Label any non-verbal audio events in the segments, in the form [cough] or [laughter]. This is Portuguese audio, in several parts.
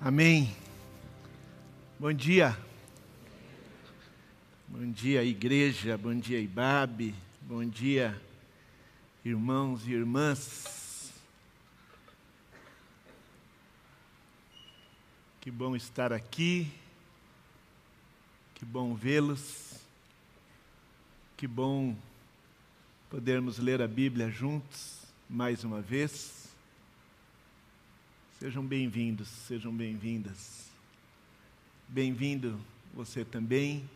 Amém. Bom dia. Bom dia, igreja. Bom dia, Ibabe. Bom dia, irmãos e irmãs. Que bom estar aqui. Que bom vê-los. Que bom podermos ler a Bíblia juntos mais uma vez. Sejam bem-vindos, sejam bem-vindas. Bem-vindo você também,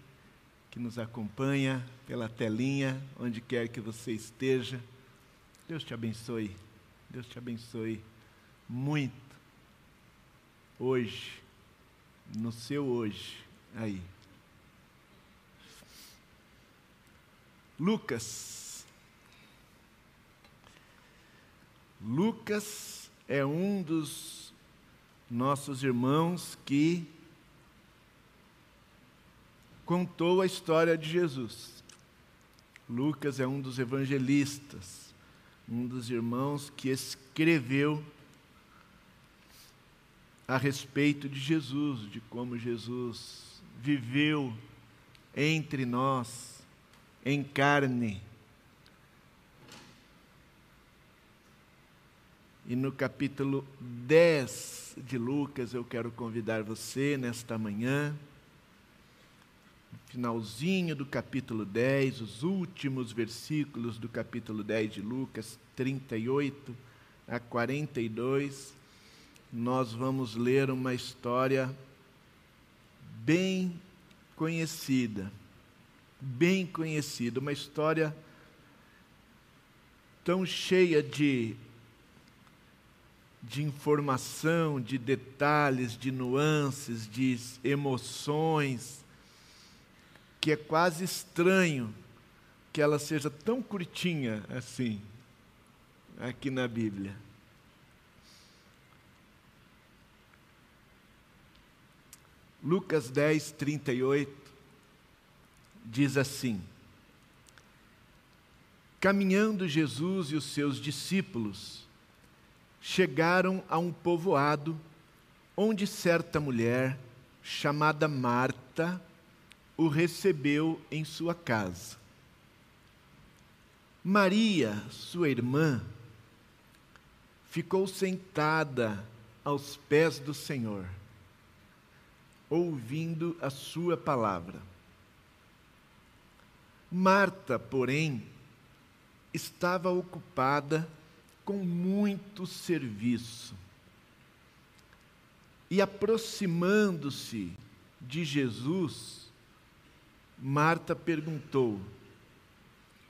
que nos acompanha pela telinha, onde quer que você esteja. Deus te abençoe, Deus te abençoe muito. Hoje, no seu hoje, aí. Lucas. Lucas é um dos nossos irmãos que contou a história de Jesus. Lucas é um dos evangelistas, um dos irmãos que escreveu a respeito de Jesus, de como Jesus viveu entre nós, em carne E no capítulo 10 de Lucas, eu quero convidar você nesta manhã, finalzinho do capítulo 10, os últimos versículos do capítulo 10 de Lucas, 38 a 42, nós vamos ler uma história bem conhecida, bem conhecida, uma história tão cheia de de informação, de detalhes, de nuances, de emoções, que é quase estranho que ela seja tão curtinha assim, aqui na Bíblia. Lucas 10, 38 diz assim: Caminhando Jesus e os seus discípulos, chegaram a um povoado onde certa mulher, chamada Marta, o recebeu em sua casa. Maria, sua irmã, ficou sentada aos pés do Senhor, ouvindo a sua palavra. Marta, porém, estava ocupada com muito serviço. E aproximando-se de Jesus, Marta perguntou: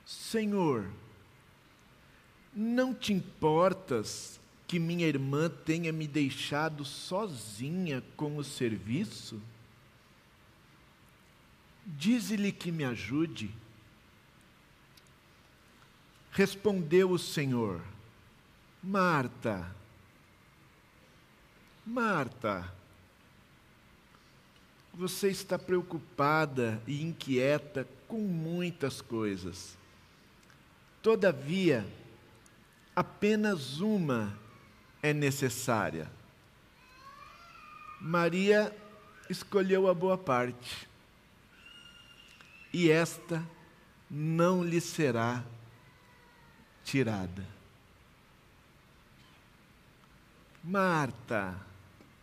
Senhor, não te importas que minha irmã tenha me deixado sozinha com o serviço? Dize-lhe que me ajude. Respondeu o Senhor: Marta, Marta, você está preocupada e inquieta com muitas coisas. Todavia, apenas uma é necessária. Maria escolheu a boa parte, e esta não lhe será tirada. Marta,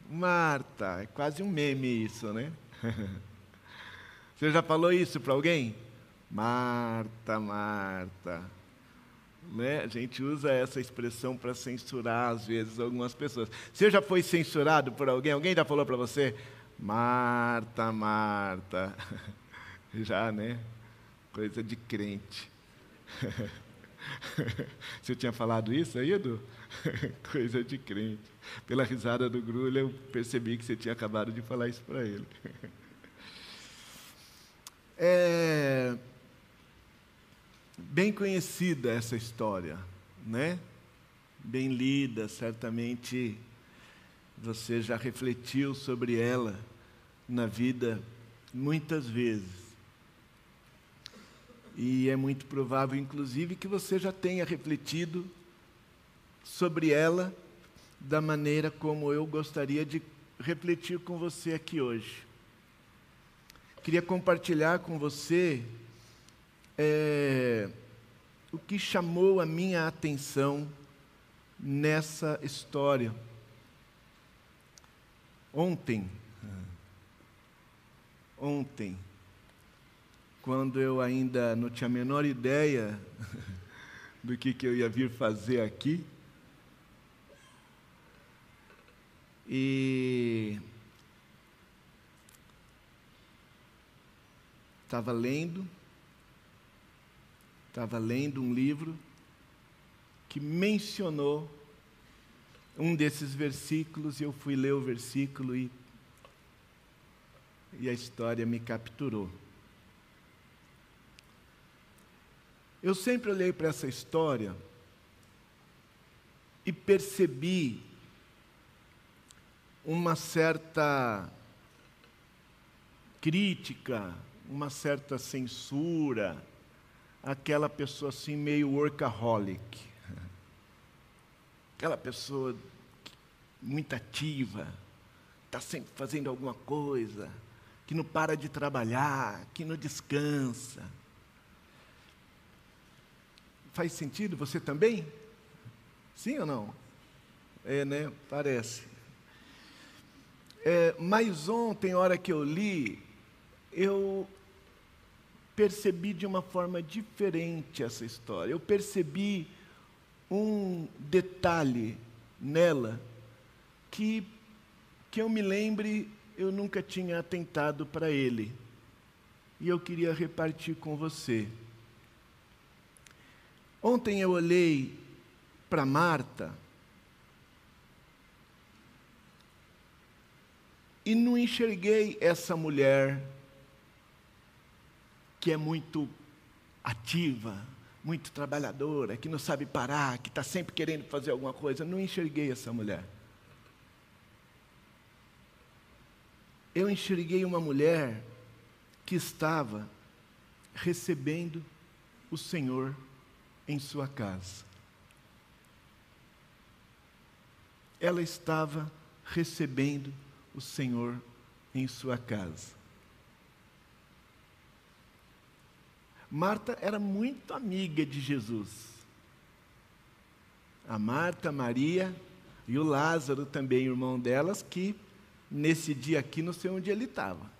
Marta, é quase um meme isso, né? [laughs] Você já falou isso para alguém? Marta, Marta. Né? A gente usa essa expressão para censurar, às vezes, algumas pessoas. Você já foi censurado por alguém? Alguém já falou para você? Marta, Marta. [laughs] Já, né? Coisa de crente. [laughs] [laughs] Você tinha falado isso aí, Edu? [laughs] Coisa de crente. Pela risada do Grulha, eu percebi que você tinha acabado de falar isso para ele. [laughs] É bem conhecida essa história, né? Bem lida, certamente você já refletiu sobre ela na vida muitas vezes. E é muito provável, inclusive, que você já tenha refletido sobre ela da maneira como eu gostaria de refletir com você aqui hoje. Queria compartilhar com você é, o que chamou a minha atenção nessa história. Ontem, ontem, quando eu ainda não tinha a menor ideia [laughs] do que, que eu ia vir fazer aqui, e estava lendo, estava lendo um livro que mencionou um desses versículos e eu fui ler o versículo e, e a história me capturou. Eu sempre olhei para essa história e percebi uma certa crítica, uma certa censura, aquela pessoa assim meio workaholic. Aquela pessoa muito ativa, está sempre fazendo alguma coisa, que não para de trabalhar, que não descansa. Faz sentido você também? Sim ou não? É, né? Parece. É, mas ontem, hora que eu li, eu percebi de uma forma diferente essa história. Eu percebi um detalhe nela que, que eu me lembre, eu nunca tinha atentado para ele. E eu queria repartir com você. Ontem eu olhei para Marta e não enxerguei essa mulher que é muito ativa, muito trabalhadora, que não sabe parar, que está sempre querendo fazer alguma coisa. Não enxerguei essa mulher. Eu enxerguei uma mulher que estava recebendo o Senhor em sua casa. Ela estava recebendo o Senhor em sua casa. Marta era muito amiga de Jesus. A Marta, Maria e o Lázaro também, irmão delas, que nesse dia aqui não sei onde ele estava.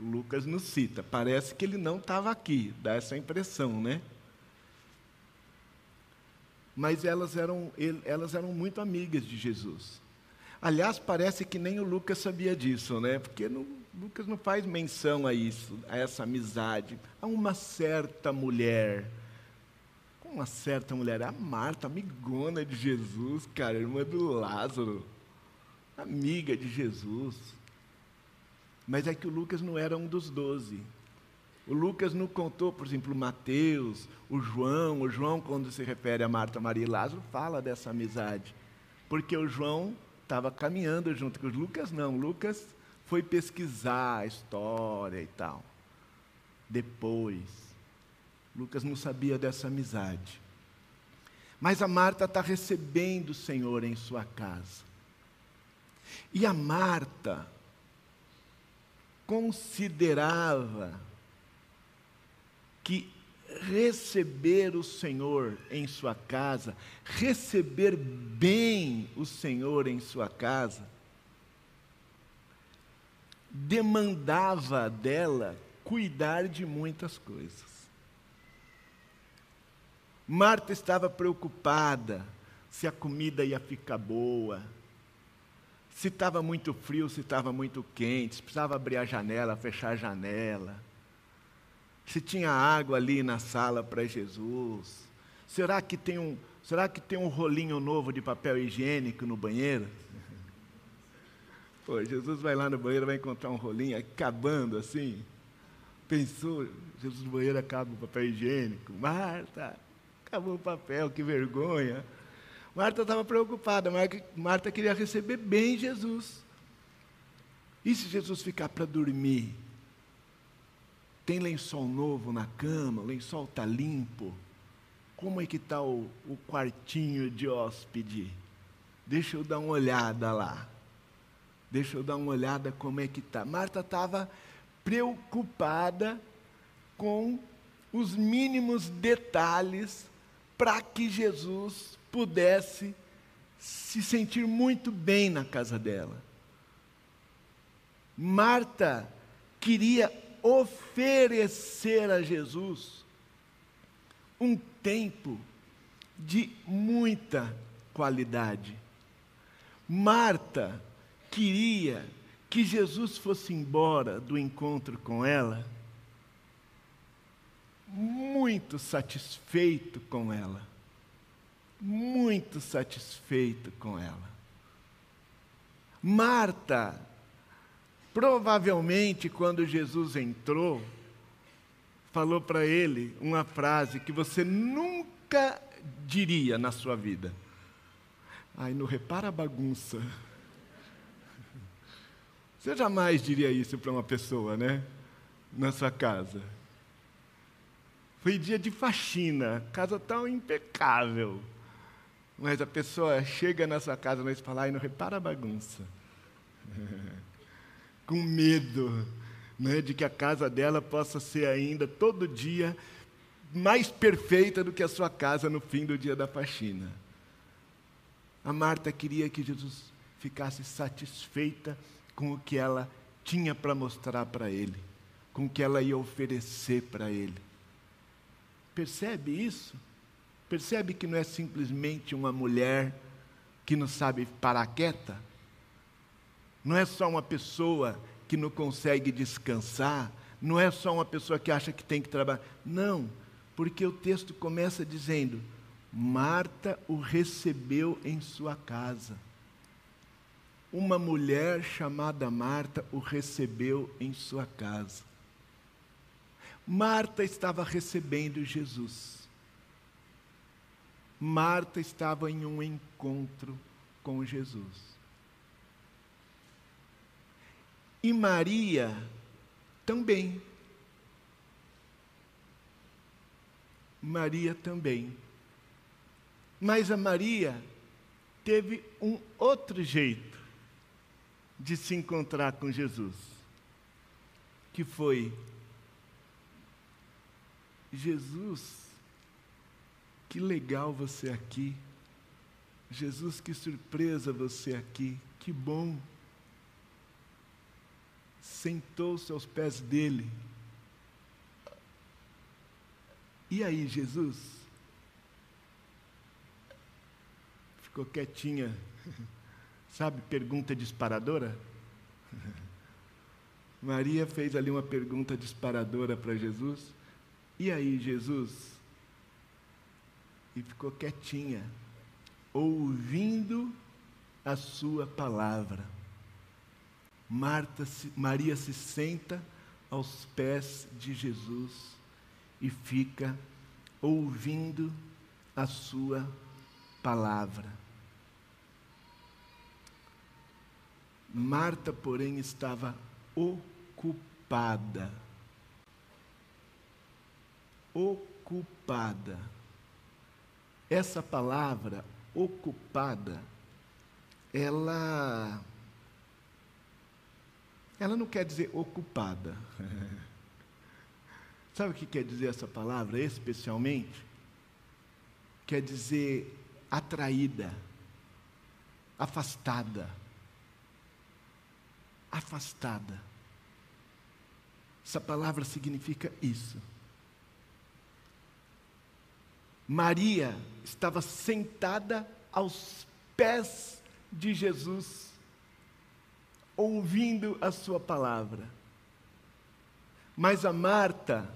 Lucas nos cita, parece que ele não estava aqui, dá essa impressão, né? Mas elas eram, elas eram muito amigas de Jesus. Aliás, parece que nem o Lucas sabia disso, né? Porque não, Lucas não faz menção a isso, a essa amizade. A uma certa mulher, uma certa mulher, a Marta, amigona de Jesus, cara, irmã do Lázaro, amiga de Jesus. Mas é que o Lucas não era um dos doze. O Lucas não contou, por exemplo, o Mateus, o João. O João, quando se refere a Marta, Maria e Lázaro, fala dessa amizade. Porque o João estava caminhando junto com o Lucas, não. O Lucas foi pesquisar a história e tal. Depois, Lucas não sabia dessa amizade. Mas a Marta está recebendo o Senhor em sua casa. E a Marta considerava que receber o Senhor em sua casa, receber bem o Senhor em sua casa, demandava dela cuidar de muitas coisas. Marta estava preocupada se a comida ia ficar boa, se estava muito frio, se estava muito quente, se precisava abrir a janela, fechar a janela, se tinha água ali na sala para Jesus. Será que tem um, será que tem um rolinho novo de papel higiênico no banheiro? [laughs] Pô, Jesus vai lá no banheiro, vai encontrar um rolinho acabando assim. Pensou, Jesus no banheiro acaba o papel higiênico. Marta, acabou o papel, que vergonha. Marta estava preocupada, Marta queria receber bem Jesus. E se Jesus ficar para dormir? Tem lençol novo na cama, o lençol está limpo. Como é que está o, o quartinho de hóspede? Deixa eu dar uma olhada lá. Deixa eu dar uma olhada como é que está. Marta estava preocupada com os mínimos detalhes para que Jesus pudesse se sentir muito bem na casa dela. Marta queria oferecer a Jesus um tempo de muita qualidade. Marta queria que Jesus fosse embora do encontro com ela muito satisfeito com ela. Muito satisfeito com ela. Marta, provavelmente quando Jesus entrou, falou para ele uma frase que você nunca diria na sua vida. Ai, não repara a bagunça. Você jamais diria isso para uma pessoa, né? Na sua casa. Foi dia de faxina, casa tão impecável. Mas a pessoa chega na sua casa e fala, ai, não repara a bagunça. [laughs] Com medo né, de que a casa dela possa ser ainda todo dia mais perfeita do que a sua casa no fim do dia da faxina. A Marta queria que Jesus ficasse satisfeita com o que ela tinha para mostrar para ele, com o que ela ia oferecer para ele. Percebe isso? Percebe que não é simplesmente uma mulher que não sabe parar quieta? Não é só uma pessoa que não consegue descansar? Não é só uma pessoa que acha que tem que trabalhar? Não, porque o texto começa dizendo: Marta o recebeu em sua casa. Uma mulher chamada Marta o recebeu em sua casa. Marta estava recebendo Jesus. Marta estava em um encontro com Jesus. E Maria também. Maria também. Mas a Maria teve um outro jeito de se encontrar com Jesus, que foi Jesus, que legal você aqui. Jesus, que surpresa você aqui. Que bom. Sentou-se aos pés dele. E aí, Jesus? Ficou quietinha. [laughs] Sabe, pergunta disparadora? [laughs] Maria fez ali uma pergunta disparadora para Jesus. E aí, Jesus? E ficou quietinha, ouvindo a sua palavra. Marta, Maria se senta aos pés de Jesus e fica ouvindo a sua palavra. Marta, porém, estava ocupada ocupada. Essa palavra ocupada, ela ela não quer dizer ocupada. [laughs] Sabe o que quer dizer essa palavra especialmente? Quer dizer atraída, afastada. Afastada. Essa palavra significa isso. Maria estava sentada aos pés de Jesus, ouvindo a sua palavra. Mas a Marta,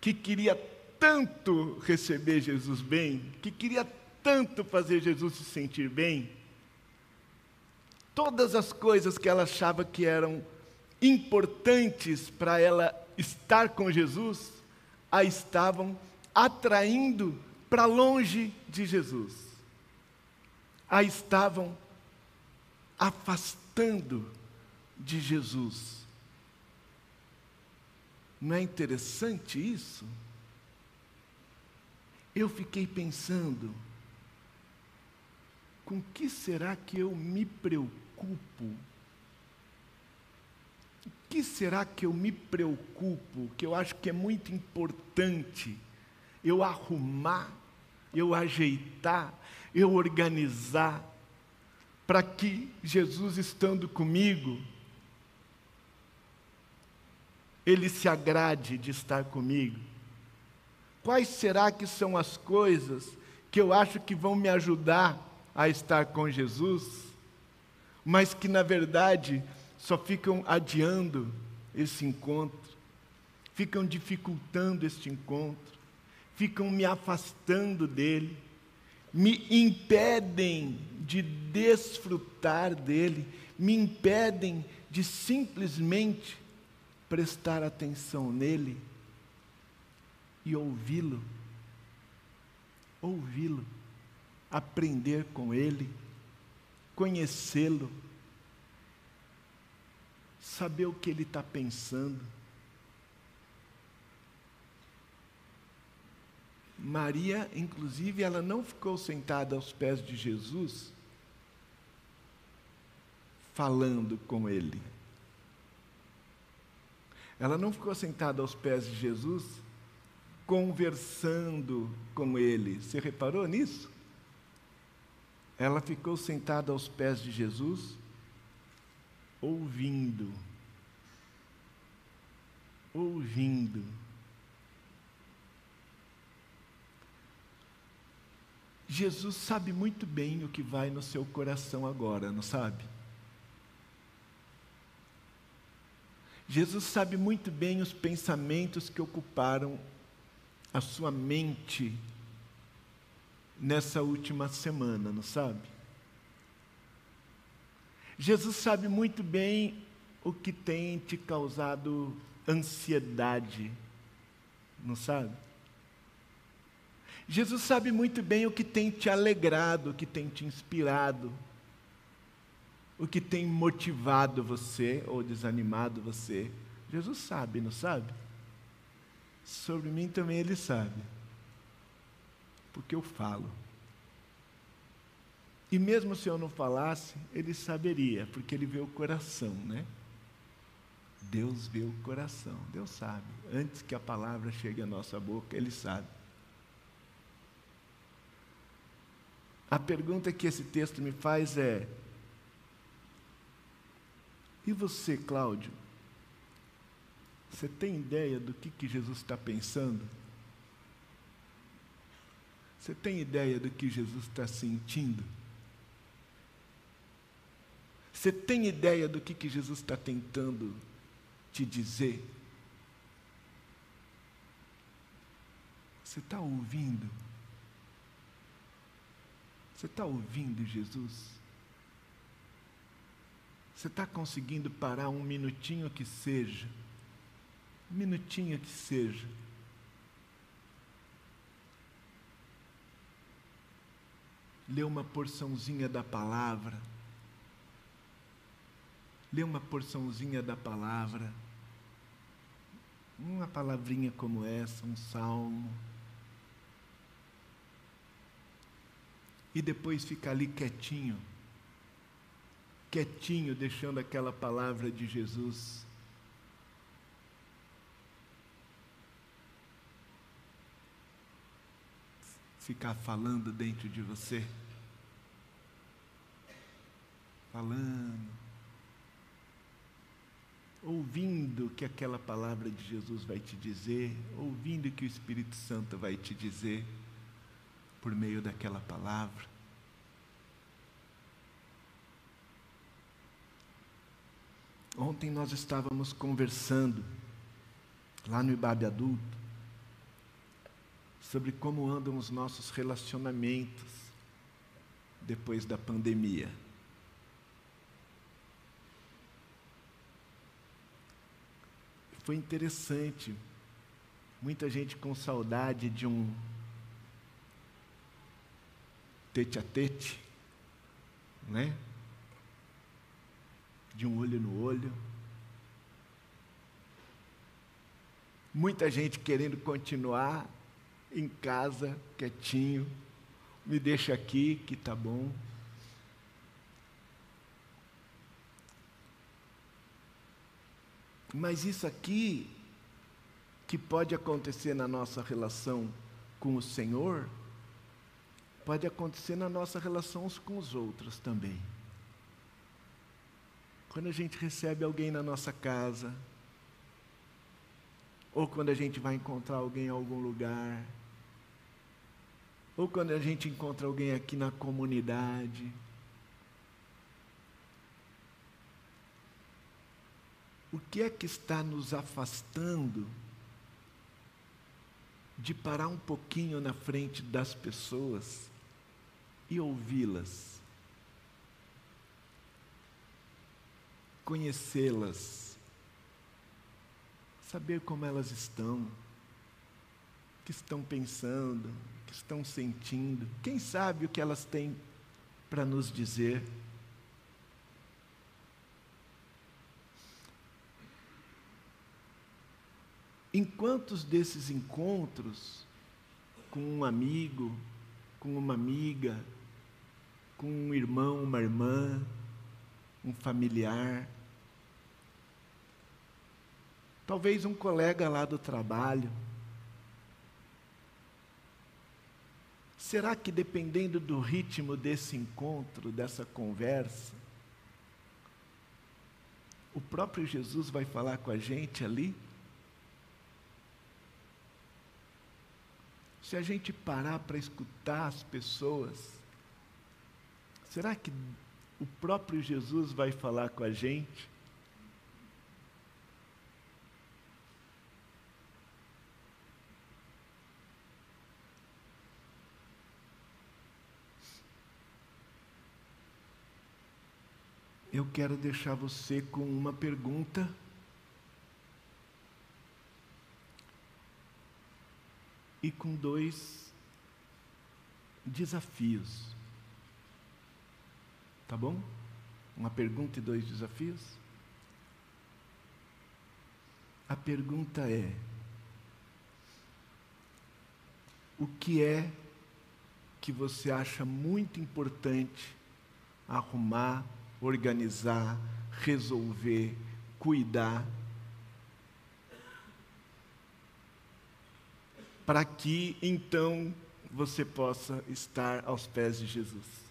que queria tanto receber Jesus bem, que queria tanto fazer Jesus se sentir bem, todas as coisas que ela achava que eram importantes para ela estar com Jesus, a estavam atraindo para longe de Jesus. A estavam afastando de Jesus. Não é interessante isso? Eu fiquei pensando, com que será que eu me preocupo? Que será que eu me preocupo, que eu acho que é muito importante eu arrumar, eu ajeitar, eu organizar, para que Jesus estando comigo, ele se agrade de estar comigo? Quais será que são as coisas que eu acho que vão me ajudar a estar com Jesus, mas que na verdade só ficam adiando esse encontro, ficam dificultando este encontro, ficam me afastando dele, me impedem de desfrutar dele, me impedem de simplesmente prestar atenção nele e ouvi-lo. Ouvi-lo, aprender com ele, conhecê-lo, saber o que ele está pensando. Maria, inclusive, ela não ficou sentada aos pés de Jesus falando com ele. Ela não ficou sentada aos pés de Jesus conversando com ele. Você reparou nisso? Ela ficou sentada aos pés de Jesus, ouvindo. Ouvindo. Jesus sabe muito bem o que vai no seu coração agora, não sabe? Jesus sabe muito bem os pensamentos que ocuparam a sua mente nessa última semana, não sabe? Jesus sabe muito bem o que tem te causado ansiedade, não sabe? Jesus sabe muito bem o que tem te alegrado, o que tem te inspirado, o que tem motivado você ou desanimado você. Jesus sabe, não sabe? Sobre mim também ele sabe, porque eu falo. E mesmo se eu não falasse, ele saberia, porque ele vê o coração, né? Deus vê o coração, Deus sabe. Antes que a palavra chegue à nossa boca, ele sabe. A pergunta que esse texto me faz é: e você, Cláudio? Você tem ideia do que, que Jesus está pensando? Você tem ideia do que Jesus está sentindo? Você tem ideia do que, que Jesus está tentando te dizer? Você está ouvindo? Você está ouvindo Jesus? Você está conseguindo parar um minutinho que seja? Um minutinho que seja. Ler uma porçãozinha da palavra. Ler uma porçãozinha da palavra. Uma palavrinha como essa, um salmo e depois fica ali quietinho, quietinho, deixando aquela palavra de Jesus. Ficar falando dentro de você. Falando. Ouvindo o que aquela palavra de Jesus vai te dizer, ouvindo o que o Espírito Santo vai te dizer por meio daquela palavra. Ontem nós estávamos conversando lá no Ibabe Adulto sobre como andam os nossos relacionamentos depois da pandemia. Foi interessante, muita gente com saudade de um tete a tete, né? De um olho no olho. Muita gente querendo continuar em casa, quietinho, me deixa aqui que tá bom. Mas isso aqui, que pode acontecer na nossa relação com o Senhor, pode acontecer na nossa relação com os outros também. Quando a gente recebe alguém na nossa casa, ou quando a gente vai encontrar alguém em algum lugar, ou quando a gente encontra alguém aqui na comunidade. O que é que está nos afastando de parar um pouquinho na frente das pessoas e ouvi-las? Conhecê-las, saber como elas estão, o que estão pensando, o que estão sentindo, quem sabe o que elas têm para nos dizer. Em quantos desses encontros com um amigo, com uma amiga, com um irmão, uma irmã, um familiar, talvez um colega lá do trabalho, Será que dependendo do ritmo desse encontro, dessa conversa, o próprio Jesus vai falar com a gente ali? Se a gente parar para escutar as pessoas, será que o próprio Jesus vai falar com a gente? Eu quero deixar você com uma pergunta e com dois desafios. Tá bom? Uma pergunta e dois desafios? A pergunta é: o que é que você acha muito importante arrumar, organizar, resolver, cuidar para que então você possa estar aos pés de Jesus.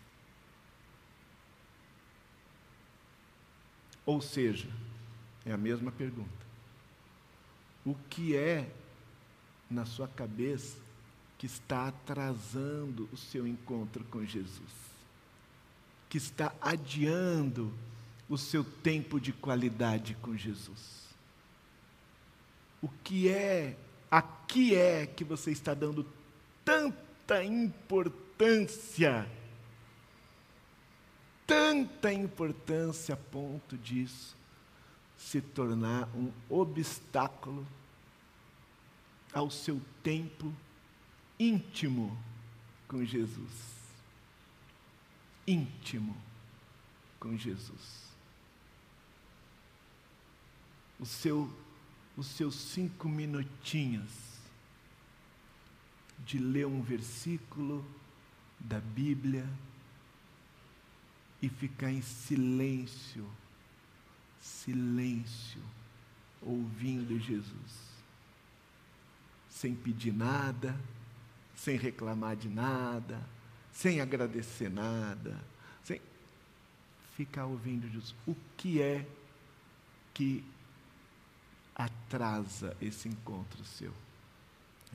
Ou seja, é a mesma pergunta. O que é na sua cabeça que está atrasando o seu encontro com Jesus? Que está adiando o seu tempo de qualidade com Jesus? O que é a que é que você está dando tanta importância? Tanta importância a ponto disso se tornar um obstáculo ao seu tempo íntimo com Jesus. Íntimo com Jesus. O seu os seus cinco minutinhos de ler um versículo da Bíblia e ficar em silêncio, silêncio, ouvindo Jesus, sem pedir nada, sem reclamar de nada, sem agradecer nada, sem ficar ouvindo Jesus. O que é que atrasa esse encontro seu?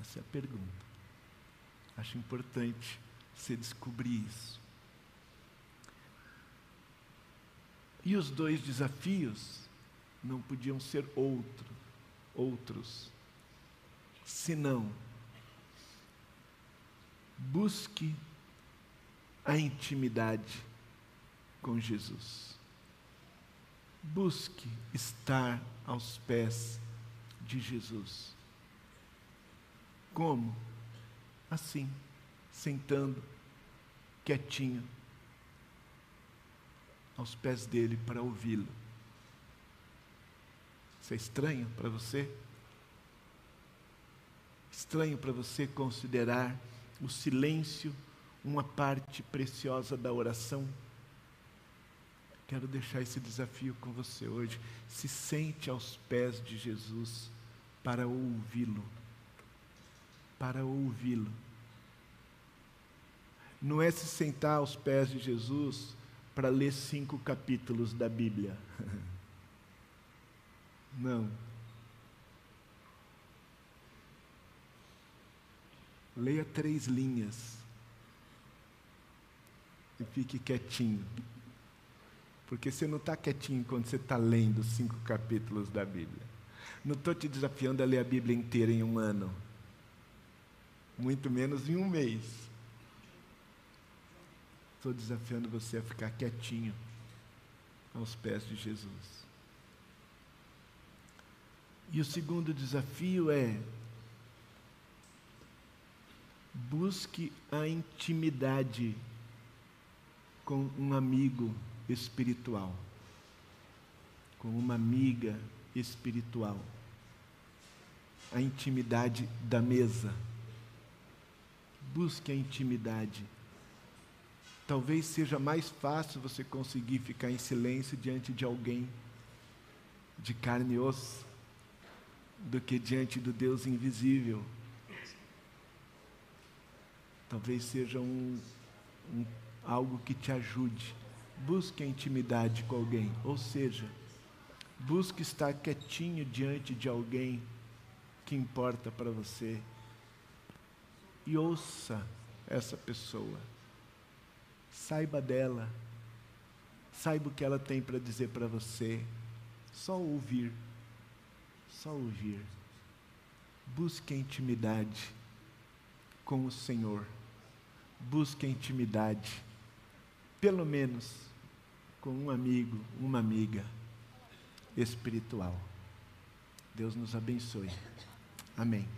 Essa é a pergunta. Acho importante você descobrir isso. E os dois desafios não podiam ser outro, outros, senão busque a intimidade com Jesus. Busque estar aos pés de Jesus. Como? Assim, sentando, quietinho, aos pés dele para ouvi-lo. Isso é estranho para você? Estranho para você considerar o silêncio uma parte preciosa da oração? Quero deixar esse desafio com você hoje. Se sente aos pés de Jesus para ouvi-lo. Para ouvi-lo. Não é se sentar aos pés de Jesus para ler cinco capítulos da Bíblia. [laughs] Não. Leia três linhas e fique quietinho. Porque você não está quietinho quando você está lendo cinco capítulos da Bíblia. Não estou te desafiando a ler a Bíblia inteira em um ano, muito menos em um mês. Estou desafiando você a ficar quietinho aos pés de Jesus. E o segundo desafio é busque a intimidade com um amigo espiritual, com uma amiga espiritual. A intimidade da mesa. Busque a intimidade. Talvez seja mais fácil você conseguir ficar em silêncio diante de alguém de carne e osso do que diante do Deus invisível. Talvez seja um, um, algo que te ajude. Busque a intimidade com alguém, ou seja, busque estar quietinho diante de alguém que importa para você e ouça essa pessoa. Saiba dela, saiba o que ela tem para dizer para você. Só ouvir só ouvir. Busque a intimidade com o Senhor. Busque a intimidade, pelo menos com um amigo, uma amiga espiritual. Deus nos abençoe. Amém.